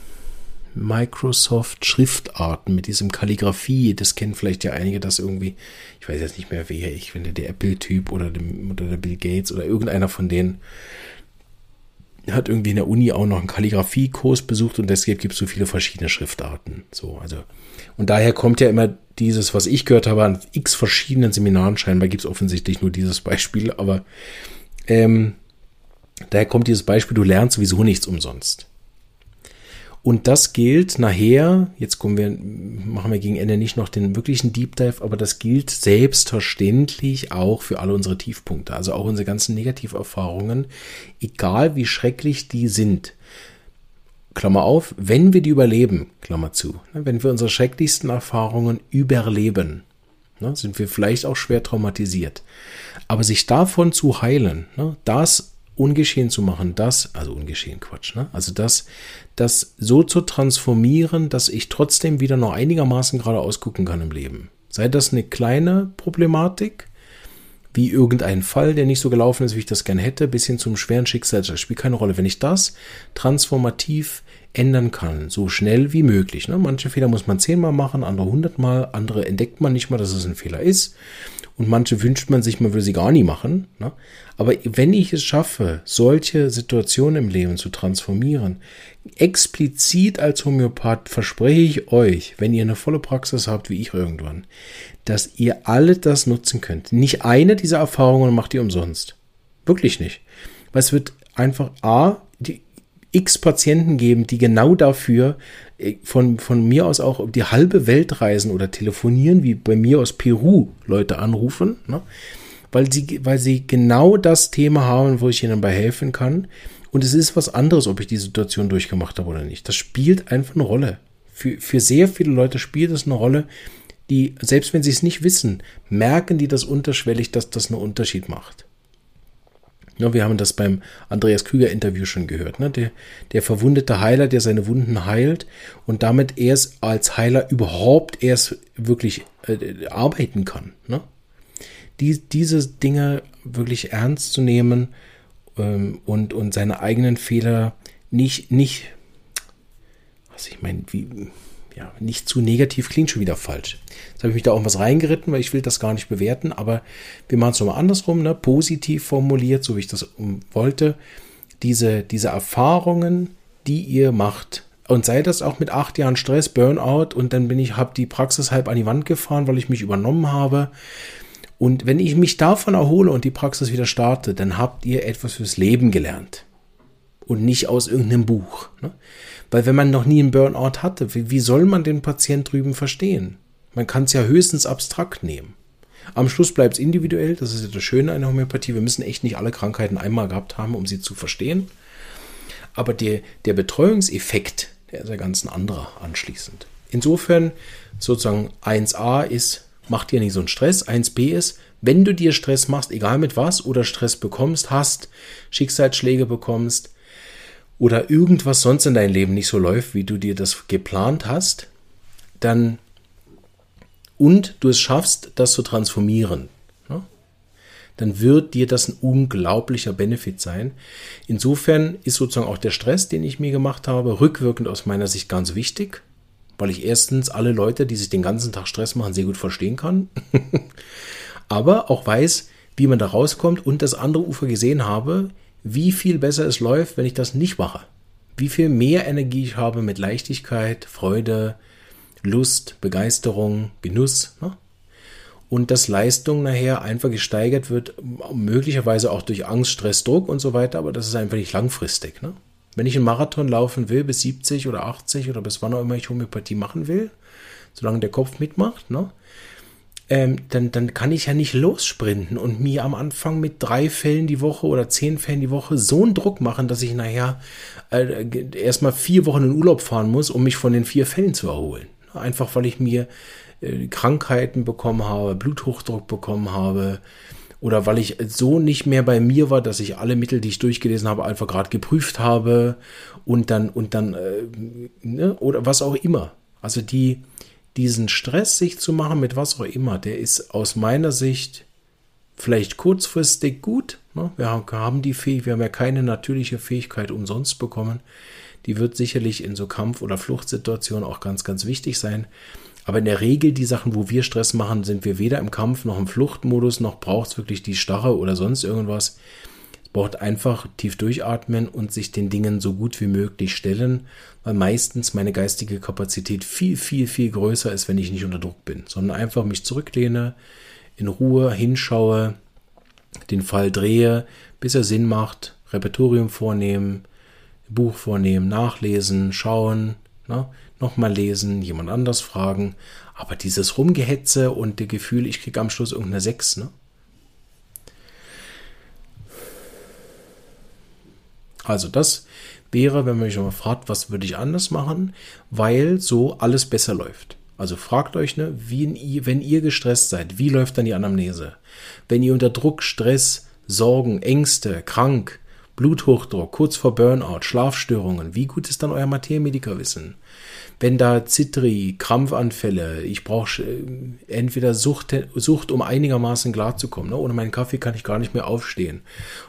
Microsoft Schriftarten mit diesem Kalligrafie. Das kennen vielleicht ja einige, das irgendwie, ich weiß jetzt nicht mehr wer, ich finde der Apple-Typ oder, oder der Bill Gates oder irgendeiner von denen hat irgendwie in der Uni auch noch einen Kalligrafiekurs besucht und deshalb gibt es so viele verschiedene Schriftarten. So, also, und daher kommt ja immer dieses, was ich gehört habe, an x verschiedenen Seminaren, scheinbar gibt es offensichtlich nur dieses Beispiel, [laughs] aber ähm, daher kommt dieses Beispiel, du lernst sowieso nichts umsonst. Und das gilt nachher, jetzt kommen wir, machen wir gegen Ende nicht noch den wirklichen Deep Dive, aber das gilt selbstverständlich auch für alle unsere Tiefpunkte, also auch unsere ganzen Negativerfahrungen, egal wie schrecklich die sind. Klammer auf, wenn wir die überleben, Klammer zu, ne, wenn wir unsere schrecklichsten Erfahrungen überleben, ne, sind wir vielleicht auch schwer traumatisiert. Aber sich davon zu heilen, ne, das ungeschehen zu machen, das, also ungeschehen Quatsch? Also das, das so zu transformieren, dass ich trotzdem wieder noch einigermaßen geradeaus gucken kann im Leben. Sei das eine kleine Problematik, wie irgendein Fall, der nicht so gelaufen ist, wie ich das gern hätte, bis hin zum schweren Schicksal, das spielt keine Rolle. Wenn ich das transformativ ändern kann, so schnell wie möglich. Ne? Manche Fehler muss man zehnmal machen, andere hundertmal, andere entdeckt man nicht mal, dass es ein Fehler ist und manche wünscht man sich, man würde sie gar nie machen. Ne? Aber wenn ich es schaffe, solche Situationen im Leben zu transformieren, explizit als Homöopath verspreche ich euch, wenn ihr eine volle Praxis habt, wie ich irgendwann, dass ihr alle das nutzen könnt. Nicht eine dieser Erfahrungen macht ihr umsonst. Wirklich nicht. Weil es wird einfach A, x Patienten geben, die genau dafür äh, von, von mir aus auch die halbe Welt reisen oder telefonieren, wie bei mir aus Peru Leute anrufen, ne? weil, sie, weil sie genau das Thema haben, wo ich ihnen dabei helfen kann. Und es ist was anderes, ob ich die Situation durchgemacht habe oder nicht. Das spielt einfach eine Rolle. Für, für sehr viele Leute spielt es eine Rolle, die, selbst wenn sie es nicht wissen, merken die das unterschwellig, dass das einen Unterschied macht. Ja, wir haben das beim Andreas Krüger Interview schon gehört. Ne? Der, der verwundete Heiler, der seine Wunden heilt und damit erst als Heiler überhaupt erst wirklich äh, arbeiten kann. Ne? Die, diese Dinge wirklich ernst zu nehmen ähm, und, und seine eigenen Fehler nicht, nicht, was ich meine, wie, ja, nicht zu negativ klingt schon wieder falsch. Jetzt habe ich mich da auch was reingeritten, weil ich will das gar nicht bewerten, aber wir machen es nochmal andersrum, ne? positiv formuliert, so wie ich das wollte. Diese, diese Erfahrungen, die ihr macht, und sei das auch mit acht Jahren Stress, Burnout, und dann bin ich, habe die Praxis halb an die Wand gefahren, weil ich mich übernommen habe. Und wenn ich mich davon erhole und die Praxis wieder starte, dann habt ihr etwas fürs Leben gelernt. Und nicht aus irgendeinem Buch. Ne? Weil wenn man noch nie einen Burnout hatte, wie, wie soll man den Patient drüben verstehen? Man kann es ja höchstens abstrakt nehmen. Am Schluss bleibt es individuell, das ist ja das Schöne an der Homöopathie. Wir müssen echt nicht alle Krankheiten einmal gehabt haben, um sie zu verstehen. Aber der, der Betreuungseffekt, der ist ja ganz ein anderer anschließend. Insofern sozusagen 1a ist, mach dir nicht so einen Stress. 1b ist, wenn du dir Stress machst, egal mit was, oder Stress bekommst, hast, Schicksalsschläge bekommst, oder irgendwas sonst in deinem Leben nicht so läuft, wie du dir das geplant hast, dann und du es schaffst, das zu transformieren, ne, dann wird dir das ein unglaublicher Benefit sein. Insofern ist sozusagen auch der Stress, den ich mir gemacht habe, rückwirkend aus meiner Sicht ganz wichtig, weil ich erstens alle Leute, die sich den ganzen Tag Stress machen, sehr gut verstehen kann, [laughs] aber auch weiß, wie man da rauskommt und das andere Ufer gesehen habe, wie viel besser es läuft, wenn ich das nicht mache. Wie viel mehr Energie ich habe mit Leichtigkeit, Freude, Lust, Begeisterung, Genuss. Ne? Und dass Leistung nachher einfach gesteigert wird, möglicherweise auch durch Angst, Stress, Druck und so weiter, aber das ist einfach nicht langfristig. Ne? Wenn ich einen Marathon laufen will, bis 70 oder 80 oder bis wann auch immer ich Homöopathie machen will, solange der Kopf mitmacht, ne? Ähm, dann, dann kann ich ja nicht lossprinten und mir am Anfang mit drei Fällen die Woche oder zehn Fällen die Woche so einen Druck machen, dass ich nachher äh, erstmal vier Wochen in Urlaub fahren muss, um mich von den vier Fällen zu erholen. Einfach weil ich mir äh, Krankheiten bekommen habe, Bluthochdruck bekommen habe, oder weil ich so nicht mehr bei mir war, dass ich alle Mittel, die ich durchgelesen habe, einfach gerade geprüft habe und dann und dann äh, ne, oder was auch immer. Also die diesen Stress sich zu machen mit was auch immer, der ist aus meiner Sicht vielleicht kurzfristig gut. Ne? Wir haben die Fähigkeit, wir haben ja keine natürliche Fähigkeit umsonst bekommen. Die wird sicherlich in so Kampf- oder Fluchtsituationen auch ganz, ganz wichtig sein. Aber in der Regel die Sachen, wo wir Stress machen, sind wir weder im Kampf noch im Fluchtmodus, noch braucht es wirklich die Starre oder sonst irgendwas. Braucht einfach tief durchatmen und sich den Dingen so gut wie möglich stellen, weil meistens meine geistige Kapazität viel, viel, viel größer ist, wenn ich nicht unter Druck bin, sondern einfach mich zurücklehne, in Ruhe hinschaue, den Fall drehe, bis er Sinn macht, Repertorium vornehmen, Buch vornehmen, nachlesen, schauen, ne? nochmal lesen, jemand anders fragen. Aber dieses Rumgehetze und der Gefühl, ich kriege am Schluss irgendeine 6, ne? Also das wäre, wenn man mich mal fragt, was würde ich anders machen, weil so alles besser läuft. Also fragt euch, ne, wie, wenn ihr gestresst seid, wie läuft dann die Anamnese? Wenn ihr unter Druck, Stress, Sorgen, Ängste, krank, Bluthochdruck, kurz vor Burnout, Schlafstörungen, wie gut ist dann euer Materie-Medikerwissen? Wenn da Zitri, Krampfanfälle, ich brauche äh, entweder Sucht, Sucht, um einigermaßen klarzukommen, ne? ohne meinen Kaffee kann ich gar nicht mehr aufstehen.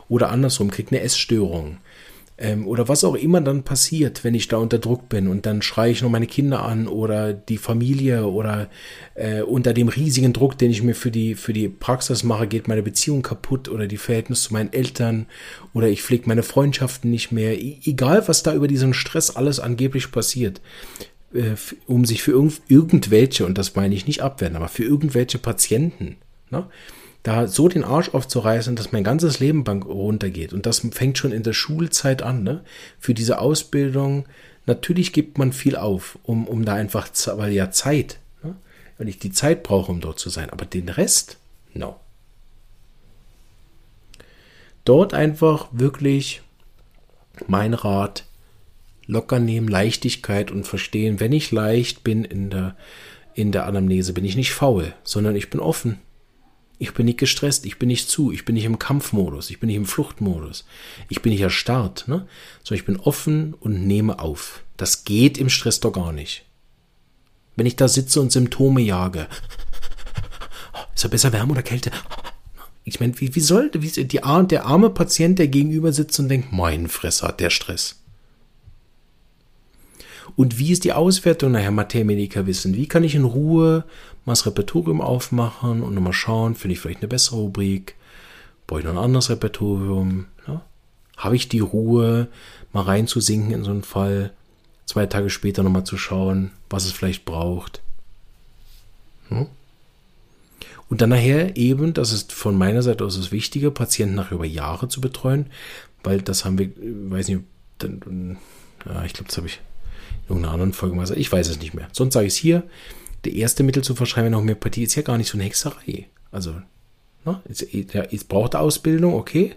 Oder andersrum, krieg eine Essstörung ähm, oder was auch immer dann passiert, wenn ich da unter Druck bin und dann schreie ich noch meine Kinder an oder die Familie oder äh, unter dem riesigen Druck, den ich mir für die, für die Praxis mache, geht meine Beziehung kaputt oder die Verhältnis zu meinen Eltern oder ich pflege meine Freundschaften nicht mehr. E egal, was da über diesen Stress alles angeblich passiert, äh, um sich für irgend, irgendwelche, und das meine ich nicht abwerten, aber für irgendwelche Patienten, ne, da so den Arsch aufzureißen, dass mein ganzes Leben runtergeht. Und das fängt schon in der Schulzeit an. Ne? Für diese Ausbildung, natürlich gibt man viel auf, um, um da einfach, weil ja Zeit, ne? weil ich die Zeit brauche, um dort zu sein. Aber den Rest, no. Dort einfach wirklich mein Rat, locker nehmen, Leichtigkeit und verstehen, wenn ich leicht bin in der, in der Anamnese, bin ich nicht faul, sondern ich bin offen. Ich bin nicht gestresst, ich bin nicht zu, ich bin nicht im Kampfmodus, ich bin nicht im Fluchtmodus, ich bin nicht erstarrt, ne? sondern ich bin offen und nehme auf. Das geht im Stress doch gar nicht. Wenn ich da sitze und Symptome jage, ist er besser Wärme oder Kälte? Ich meine, wie, wie sollte, wie, die, der arme Patient, der gegenüber sitzt und denkt, mein Fresser hat der Stress. Und wie ist die Auswertung nachher Mathematiker wissen? Wie kann ich in Ruhe mal das Repertorium aufmachen und nochmal schauen, finde ich vielleicht eine bessere Rubrik? Brauche ich noch ein anderes Repertorium? Ja? Habe ich die Ruhe, mal reinzusinken in so einen Fall? Zwei Tage später nochmal zu schauen, was es vielleicht braucht. Ja? Und dann nachher eben, das ist von meiner Seite aus das Wichtige, Patienten nachher über Jahre zu betreuen, weil das haben wir, weiß nicht, dann, ja, ich glaube, das habe ich irgendeiner anderen Folge mal gesagt. Ich weiß es nicht mehr. Sonst sage ich es hier. Der erste Mittel zu verschreiben in Homöopathie ist ja gar nicht so eine Hexerei. Also, ne, ja, es braucht Ausbildung, okay.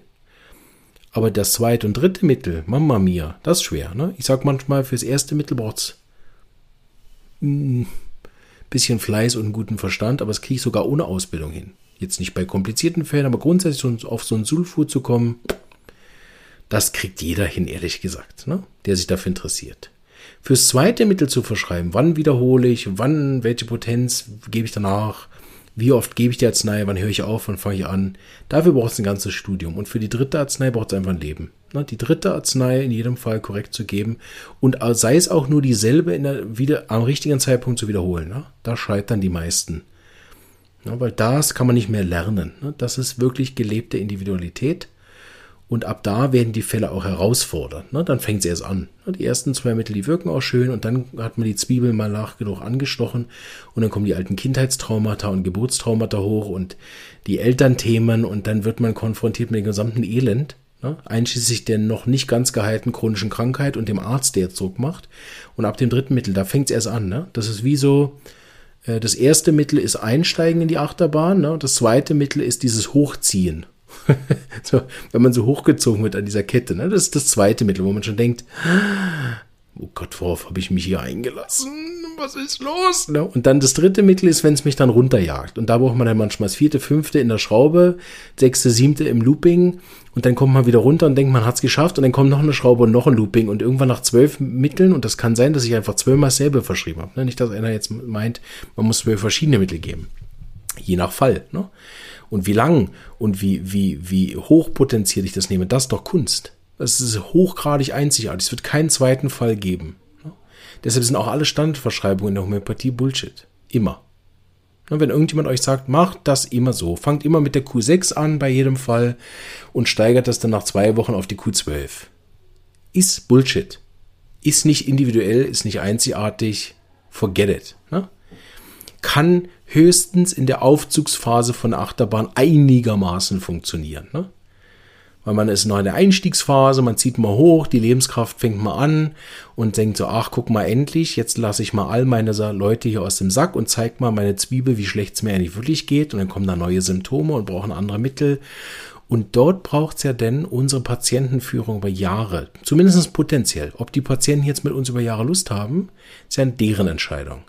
Aber das zweite und dritte Mittel, Mama mia, das ist schwer. Ne? Ich sage manchmal, fürs erste Mittel braucht es ein bisschen Fleiß und einen guten Verstand, aber das kriege ich sogar ohne Ausbildung hin. Jetzt nicht bei komplizierten Fällen, aber grundsätzlich auf so ein Sulfur zu kommen, das kriegt jeder hin, ehrlich gesagt, ne? der sich dafür interessiert fürs zweite Mittel zu verschreiben. Wann wiederhole ich, wann, welche Potenz gebe ich danach, wie oft gebe ich die Arznei, wann höre ich auf, wann fange ich an. Dafür braucht es ein ganzes Studium. Und für die dritte Arznei braucht es einfach ein Leben. Ne, die dritte Arznei in jedem Fall korrekt zu geben und sei es auch nur dieselbe in der, wieder am richtigen Zeitpunkt zu wiederholen. Ne? Da scheitern die meisten. Ja, weil das kann man nicht mehr lernen. Ne? Das ist wirklich gelebte Individualität. Und ab da werden die Fälle auch herausfordernd. Ne? Dann fängt es erst an. Ne? Die ersten zwei Mittel, die wirken auch schön und dann hat man die Zwiebel mal nach genug angestochen und dann kommen die alten Kindheitstraumata und Geburtstraumata hoch und die Elternthemen und dann wird man konfrontiert mit dem gesamten Elend, ne? einschließlich der noch nicht ganz geheilten chronischen Krankheit und dem Arzt, der Druck macht. Und ab dem dritten Mittel, da fängt es erst an. Ne? Das ist wie so, äh, das erste Mittel ist Einsteigen in die Achterbahn, ne? das zweite Mittel ist dieses Hochziehen. [laughs] so, wenn man so hochgezogen wird an dieser Kette. Ne? Das ist das zweite Mittel, wo man schon denkt, oh Gott, worauf habe ich mich hier eingelassen? Was ist los? Ne? Und dann das dritte Mittel ist, wenn es mich dann runterjagt. Und da braucht man dann manchmal das vierte, fünfte in der Schraube, sechste, siebte im Looping. Und dann kommt man wieder runter und denkt, man hat es geschafft. Und dann kommt noch eine Schraube und noch ein Looping. Und irgendwann nach zwölf Mitteln, und das kann sein, dass ich einfach zwölfmal selber verschrieben habe. Ne? Nicht, dass einer jetzt meint, man muss zwölf verschiedene Mittel geben. Je nach Fall. Ne? Und wie lang und wie, wie, wie hoch potenziert ich das nehme, das ist doch Kunst. Das ist hochgradig einzigartig. Es wird keinen zweiten Fall geben. Deshalb sind auch alle Standardverschreibungen in der Homöopathie Bullshit. Immer. Wenn irgendjemand euch sagt, macht das immer so. Fangt immer mit der Q6 an bei jedem Fall und steigert das dann nach zwei Wochen auf die Q12. Ist Bullshit. Ist nicht individuell, ist nicht einzigartig. Forget it. Ne? Kann höchstens in der Aufzugsphase von der Achterbahn einigermaßen funktionieren. Ne? weil man ist noch in der Einstiegsphase, man zieht mal hoch, die Lebenskraft fängt mal an und denkt so, ach, guck mal endlich, jetzt lasse ich mal all meine Leute hier aus dem Sack und zeig mal meine Zwiebel, wie schlecht es mir eigentlich wirklich geht und dann kommen da neue Symptome und brauchen andere Mittel und dort braucht es ja denn unsere Patientenführung über Jahre, zumindest potenziell. Ob die Patienten jetzt mit uns über Jahre Lust haben, ist ja deren Entscheidung.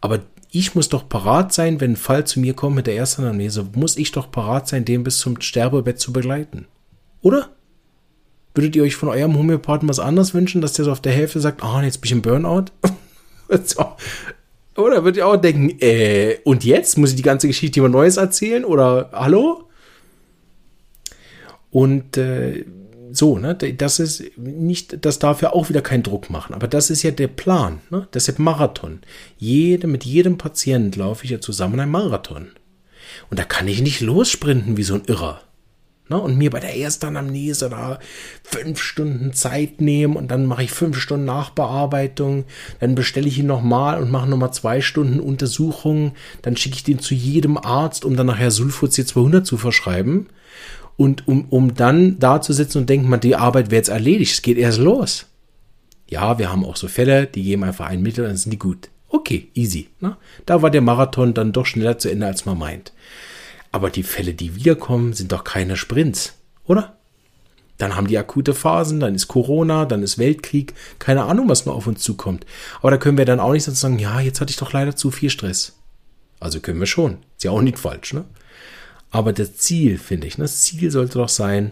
Aber ich muss doch parat sein, wenn ein Fall zu mir kommt mit der ersten Anamnese, muss ich doch parat sein, den bis zum Sterbebett zu begleiten. Oder? Würdet ihr euch von eurem Homöopathen was anderes wünschen, dass der so auf der Hälfte sagt, ah, oh, jetzt bin ich im Burnout? [laughs] Oder würdet ihr auch denken, äh, und jetzt muss ich die ganze Geschichte jemand Neues erzählen? Oder hallo? Und äh, so, ne, das ist nicht, das darf ja auch wieder keinen Druck machen, aber das ist ja der Plan, ne? Deshalb Marathon. Jede, mit jedem Patient laufe ich ja zusammen einen Marathon. Und da kann ich nicht lossprinten wie so ein Irrer. Ne, und mir bei der ersten Anamnese da fünf Stunden Zeit nehmen und dann mache ich fünf Stunden Nachbearbeitung, dann bestelle ich ihn nochmal und mache nochmal zwei Stunden Untersuchung, dann schicke ich den zu jedem Arzt, um dann nachher Sulfur C200 zu verschreiben und um, um dann da zu sitzen und denken, man, die Arbeit wäre jetzt erledigt, es geht erst los. Ja, wir haben auch so Fälle, die geben einfach ein Mittel, dann sind die gut. Okay, easy. Ne? Da war der Marathon dann doch schneller zu Ende, als man meint. Aber die Fälle, die wiederkommen, sind doch keine Sprints, oder? Dann haben die akute Phasen, dann ist Corona, dann ist Weltkrieg, keine Ahnung, was noch auf uns zukommt. Aber da können wir dann auch nicht sagen, ja, jetzt hatte ich doch leider zu viel Stress. Also können wir schon. Ist ja auch nicht falsch, ne? Aber das Ziel, finde ich, ne? das Ziel sollte doch sein,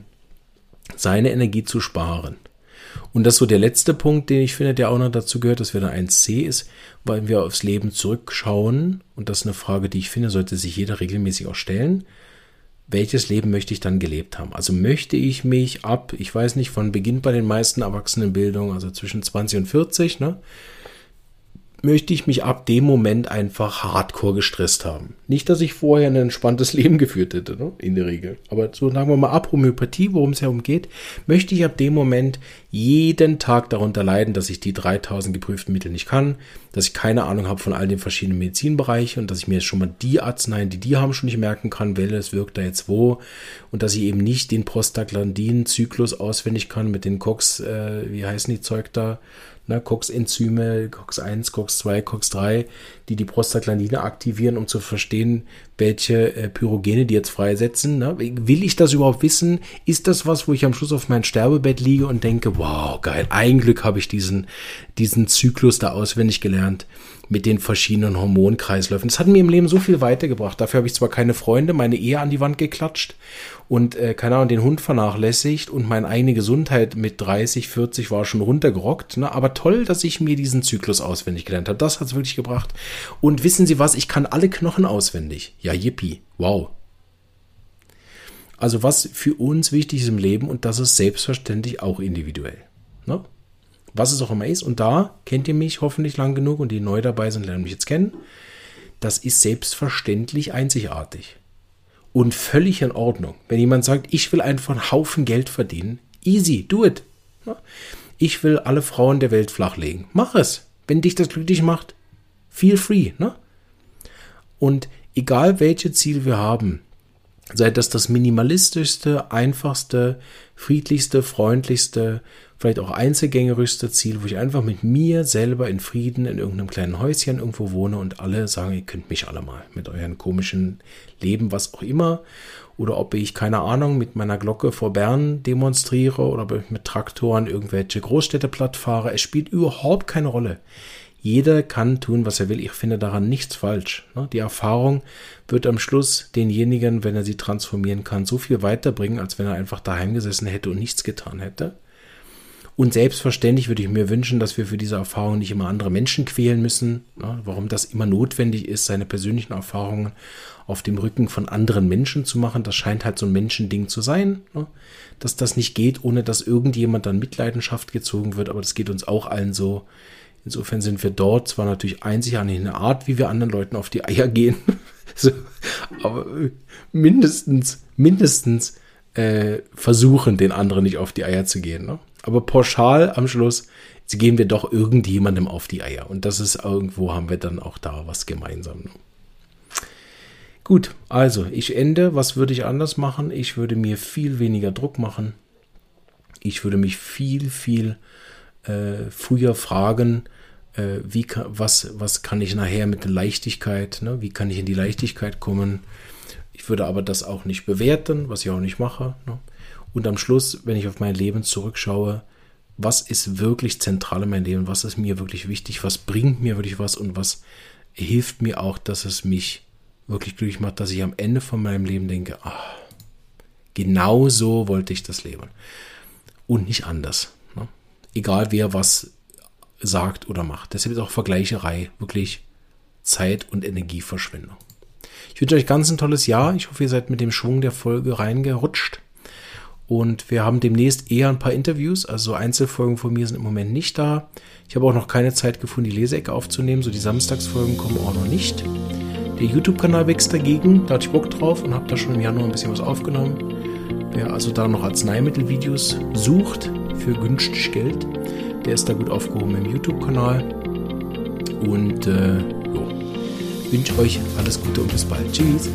seine Energie zu sparen. Und das ist so der letzte Punkt, den ich finde, der auch noch dazu gehört, dass wir da 1c ist, weil wir aufs Leben zurückschauen. Und das ist eine Frage, die ich finde, sollte sich jeder regelmäßig auch stellen. Welches Leben möchte ich dann gelebt haben? Also möchte ich mich ab, ich weiß nicht, von Beginn bei den meisten Erwachsenenbildung, also zwischen 20 und 40, ne, möchte ich mich ab dem Moment einfach hardcore gestresst haben. Nicht, dass ich vorher ein entspanntes [laughs] Leben geführt hätte, ne? in der Regel. Aber so sagen wir mal ab Homöopathie, worum es herumgeht, möchte ich ab dem Moment jeden Tag darunter leiden, dass ich die 3000 geprüften Mittel nicht kann, dass ich keine Ahnung habe von all den verschiedenen Medizinbereichen und dass ich mir jetzt schon mal die Arzneien, die die haben, schon nicht merken kann, welches wirkt da jetzt wo und dass ich eben nicht den Prostaglandin-Zyklus auswendig kann mit den Cox, äh, wie heißen die Zeug da, ne, COX-Enzyme, COX-1, COX-2, COX-3, die die Prostaglandine aktivieren, um zu verstehen, welche äh, Pyrogene die jetzt freisetzen. Ne? Will ich das überhaupt wissen? Ist das was, wo ich am Schluss auf mein Sterbebett liege und denke, wow, geil, ein Glück habe ich diesen, diesen Zyklus da auswendig gelernt mit den verschiedenen Hormonkreisläufen. Das hat mir im Leben so viel weitergebracht. Dafür habe ich zwar keine Freunde, meine Ehe an die Wand geklatscht und äh, keine Ahnung, den Hund vernachlässigt und meine eigene Gesundheit mit 30, 40 war schon runtergerockt. Ne? Aber toll, dass ich mir diesen Zyklus auswendig gelernt habe. Das hat es wirklich gebracht. Und wissen Sie was? Ich kann alle Knochen auswendig. Ja, yippie. Wow. Also was für uns wichtig ist im Leben und das ist selbstverständlich auch individuell. Ne? Was es auch immer ist. Und da kennt ihr mich hoffentlich lang genug und die neu dabei sind, lernen mich jetzt kennen. Das ist selbstverständlich einzigartig und völlig in Ordnung. Wenn jemand sagt, ich will einfach einen Haufen Geld verdienen, easy, do it. Ich will alle Frauen der Welt flachlegen. Mach es. Wenn dich das glücklich macht, feel free. Ne? Und egal welche Ziele wir haben, sei das das minimalistischste, einfachste, friedlichste, freundlichste, vielleicht auch einzelgängerischste Ziel, wo ich einfach mit mir selber in Frieden in irgendeinem kleinen Häuschen irgendwo wohne und alle sagen, ihr könnt mich alle mal mit euren komischen Leben, was auch immer. Oder ob ich, keine Ahnung, mit meiner Glocke vor Bern demonstriere oder ob ich mit Traktoren irgendwelche Großstädte platt fahre. Es spielt überhaupt keine Rolle. Jeder kann tun, was er will. Ich finde daran nichts falsch. Ne? Die Erfahrung wird am Schluss denjenigen, wenn er sie transformieren kann, so viel weiterbringen, als wenn er einfach daheim gesessen hätte und nichts getan hätte. Und selbstverständlich würde ich mir wünschen, dass wir für diese Erfahrung nicht immer andere Menschen quälen müssen. Ne? Warum das immer notwendig ist, seine persönlichen Erfahrungen auf dem Rücken von anderen Menschen zu machen, das scheint halt so ein Menschending zu sein. Ne? Dass das nicht geht, ohne dass irgendjemand dann Mitleidenschaft gezogen wird, aber das geht uns auch allen so. Insofern sind wir dort zwar natürlich einzigartig in der Art, wie wir anderen Leuten auf die Eier gehen, [laughs] so, aber mindestens, mindestens äh, versuchen, den anderen nicht auf die Eier zu gehen. Ne? Aber pauschal am Schluss gehen wir doch irgendjemandem auf die Eier. Und das ist irgendwo, haben wir dann auch da was gemeinsam. Ne? Gut, also ich ende. Was würde ich anders machen? Ich würde mir viel weniger Druck machen. Ich würde mich viel, viel äh, früher fragen, äh, wie was, was kann ich nachher mit der Leichtigkeit, ne? wie kann ich in die Leichtigkeit kommen. Ich würde aber das auch nicht bewerten, was ich auch nicht mache. Ne? Und am Schluss, wenn ich auf mein Leben zurückschaue, was ist wirklich zentral in meinem Leben, was ist mir wirklich wichtig, was bringt mir wirklich was und was hilft mir auch, dass es mich wirklich glücklich macht, dass ich am Ende von meinem Leben denke, ach, genau so wollte ich das leben. Und nicht anders. Egal wer was sagt oder macht. Deshalb ist auch Vergleicherei wirklich Zeit- und Energieverschwendung. Ich wünsche euch ganz ein tolles Jahr. Ich hoffe, ihr seid mit dem Schwung der Folge reingerutscht. Und wir haben demnächst eher ein paar Interviews. Also Einzelfolgen von mir sind im Moment nicht da. Ich habe auch noch keine Zeit gefunden, die Leseecke aufzunehmen. So die Samstagsfolgen kommen auch noch nicht. Der YouTube-Kanal wächst dagegen. Da hatte ich Bock drauf und habe da schon im Januar ein bisschen was aufgenommen. Wer also da noch Arzneimittelvideos sucht für günstig Geld, der ist da gut aufgehoben im YouTube-Kanal. Und äh, jo, wünsche euch alles Gute und bis bald. Tschüss.